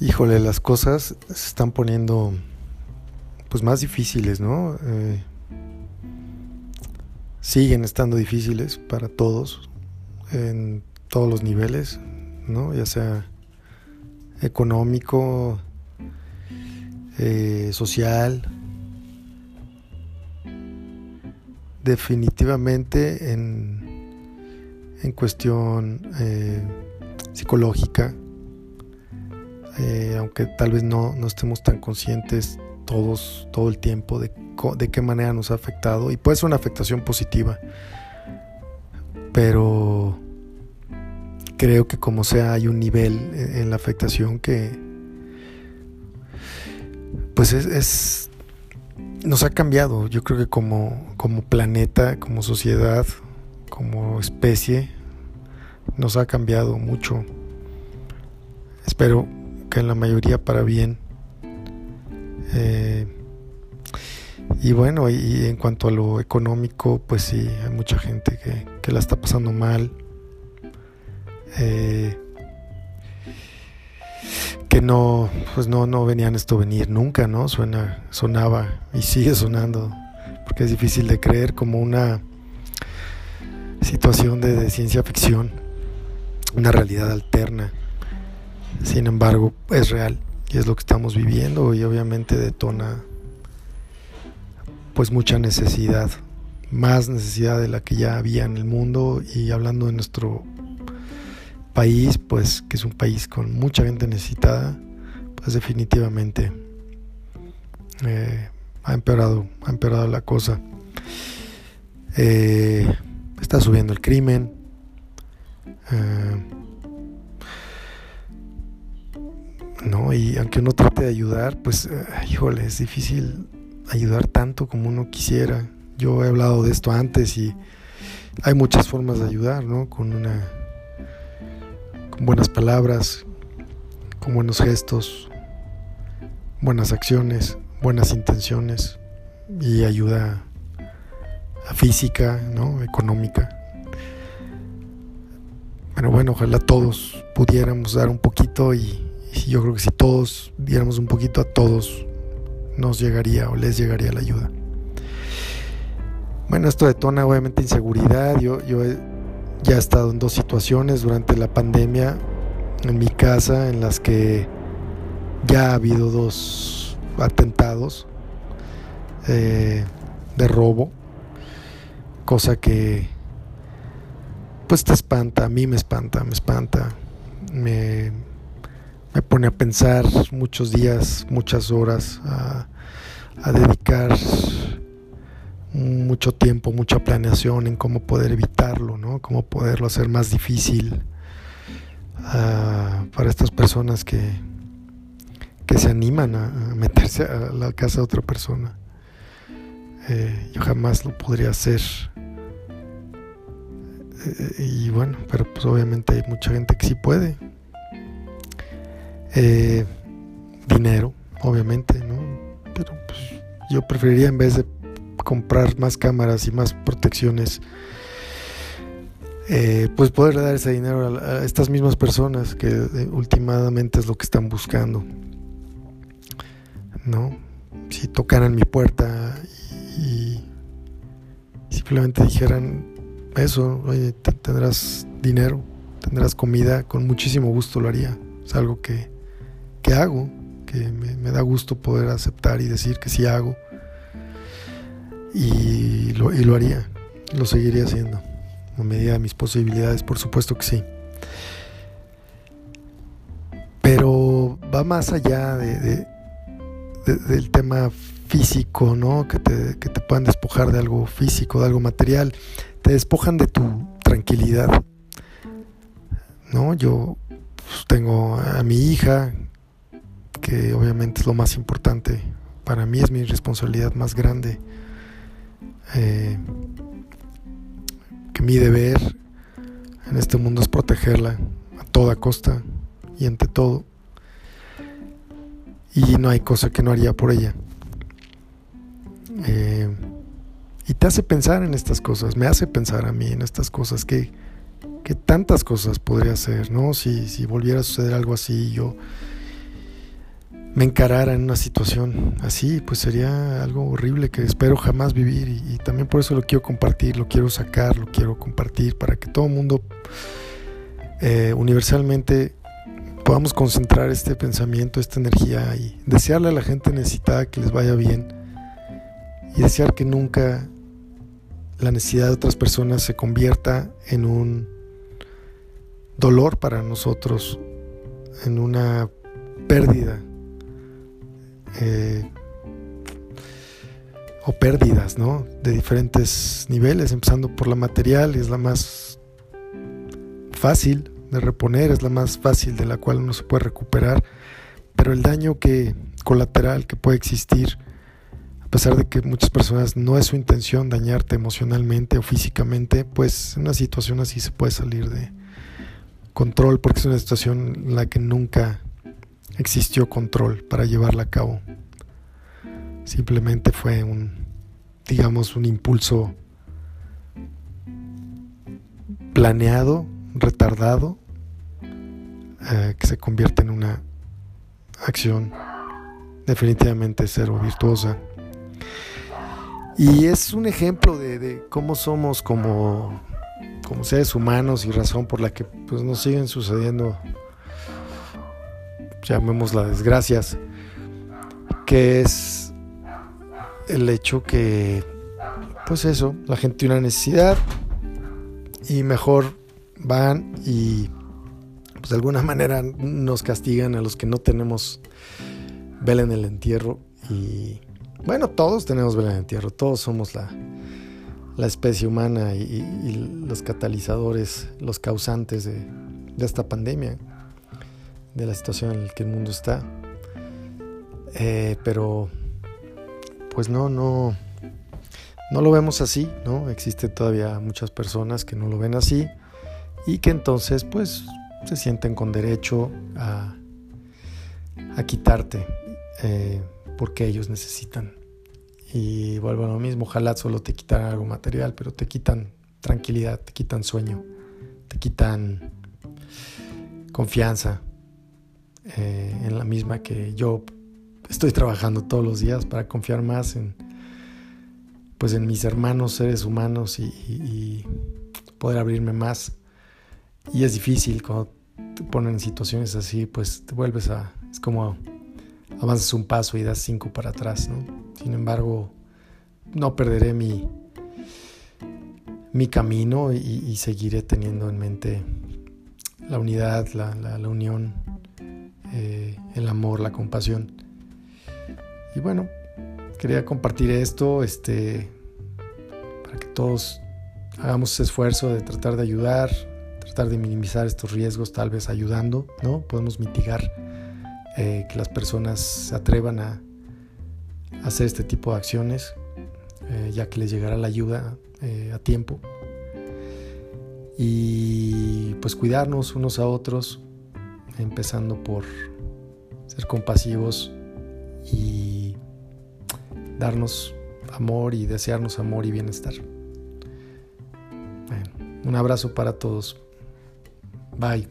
híjole, las cosas se están poniendo pues más difíciles, ¿no? Eh, siguen estando difíciles para todos, en todos los niveles, ¿no? Ya sea económico, eh, social, definitivamente en, en cuestión eh, psicológica, eh, aunque tal vez no, no, estemos tan conscientes todos todo el tiempo de, de qué manera nos ha afectado y puede ser una afectación positiva, pero creo que como sea hay un nivel en, la afectación que pues es, es, nos ha cambiado. Yo creo que como, como planeta como sociedad como especie nos ha cambiado mucho. Espero que en la mayoría para bien eh, y bueno, y en cuanto a lo económico, pues sí, hay mucha gente que, que la está pasando mal. Eh, que no, pues no, no venían esto venir nunca, ¿no? Suena, sonaba y sigue sonando, porque es difícil de creer como una situación de, ciencia ficción, una realidad alterna. Sin embargo, es real y es lo que estamos viviendo y obviamente detona pues mucha necesidad, más necesidad de la que ya había en el mundo y hablando de nuestro país, pues que es un país con mucha gente necesitada, pues definitivamente eh, ha empeorado, ha empeorado la cosa. Eh, está subiendo el crimen. Eh, no, y aunque uno trate de ayudar, pues, híjole, es difícil ayudar tanto como uno quisiera. Yo he hablado de esto antes y hay muchas formas de ayudar, ¿no? Con una buenas palabras, con buenos gestos, buenas acciones, buenas intenciones y ayuda física, ¿no? económica. Pero bueno, ojalá todos pudiéramos dar un poquito y, y yo creo que si todos diéramos un poquito a todos nos llegaría o les llegaría la ayuda. Bueno, esto detona obviamente inseguridad. Yo, yo he ya he estado en dos situaciones durante la pandemia en mi casa en las que ya ha habido dos atentados eh, de robo, cosa que pues te espanta, a mí me espanta, me espanta, me, me pone a pensar muchos días, muchas horas a, dedicar mucho tiempo, mucha planeación en cómo poder evitarlo, ¿no? Cómo poderlo hacer más difícil uh, para estas personas que, que se animan a, meterse a la casa de otra persona. Eh, yo jamás lo podría hacer. Eh, y bueno, pero pues obviamente hay mucha gente que sí puede. Eh, dinero, obviamente, ¿no? Pero pues yo preferiría en vez de comprar más cámaras y más protecciones, eh, pues poder dar ese dinero a, estas mismas personas que eh, últimamente es lo que están buscando. ¿No? Si tocaran mi puerta y, simplemente dijeran eso, oye, tendrás dinero, tendrás comida, con muchísimo gusto lo haría. Es algo que, que hago, que me, da gusto poder aceptar y decir que sí hago y lo, y lo haría, lo seguiría haciendo, a medida de mis posibilidades, por supuesto que sí. Pero va más allá de, del tema físico, ¿no? Que te, que te puedan despojar de algo físico, de algo material. Te despojan de tu tranquilidad. ¿No? Yo pues, tengo a mi hija, que obviamente es lo más importante. Para mí es mi responsabilidad más grande. Eh, que mi deber en este mundo es protegerla a toda costa y ante todo. Y no hay cosa que no haría por ella. Eh, y te hace pensar en estas cosas, me hace pensar a mí en estas cosas, que, que tantas cosas podría hacer, ¿no? Si, si volviera a suceder algo así, yo, me encarara en una situación así, pues sería algo horrible que espero jamás vivir y, también por eso lo quiero compartir, lo quiero sacar, lo quiero compartir para que todo el mundo eh, universalmente podamos concentrar este pensamiento, esta energía y desearle a la gente necesitada que les vaya bien y desear que nunca la necesidad de otras personas se convierta en un dolor para nosotros, en una pérdida eh, o pérdidas, ¿no? De diferentes niveles, empezando por la material, es la más fácil de reponer, es la más fácil de la cual uno se puede recuperar, pero el daño que colateral que puede existir, a pesar de que muchas personas no es su intención dañarte emocionalmente o físicamente, pues en una situación así se puede salir de control porque es una situación en la que nunca existió control para llevarla a cabo. Simplemente fue un, digamos, un impulso planeado, retardado, eh, que se convierte en una acción definitivamente cero virtuosa. Y es un ejemplo de, cómo somos como, como seres humanos y razón por la que pues, nos siguen sucediendo llamémosla desgracias, que es el hecho que, pues eso, la gente tiene una necesidad y mejor van y pues de alguna manera nos castigan a los que no tenemos vela en el entierro. Y bueno, todos tenemos vela en el entierro, todos somos la, la especie humana y, los catalizadores, los causantes de, de esta pandemia de la situación en la que el mundo está. Eh, pero, pues no, no, no lo vemos así, ¿no? Existen todavía muchas personas que no lo ven así y que entonces, pues, se sienten con derecho a, a quitarte eh, porque ellos necesitan. Y vuelvo a lo mismo, ojalá solo te quitaran algo material, pero te quitan tranquilidad, te quitan sueño, te quitan confianza, eh, en la misma que yo estoy trabajando todos los días para confiar más en pues en mis hermanos seres humanos y, poder abrirme más y es difícil cuando te ponen en situaciones así pues te vuelves a es como avanzas un paso y das cinco para atrás ¿no? sin embargo no perderé mi mi camino y, seguiré teniendo en mente la unidad la, la unión eh, el amor, la compasión. Y bueno, quería compartir esto este, para que todos hagamos ese esfuerzo de tratar de ayudar, tratar de minimizar estos riesgos, tal vez ayudando, ¿no? Podemos mitigar eh, que las personas se atrevan a, hacer este tipo de acciones, eh, ya que les llegará la ayuda a tiempo. Y pues cuidarnos unos a otros, empezando por ser compasivos y darnos amor y desearnos amor y bienestar. un abrazo para todos. Bye.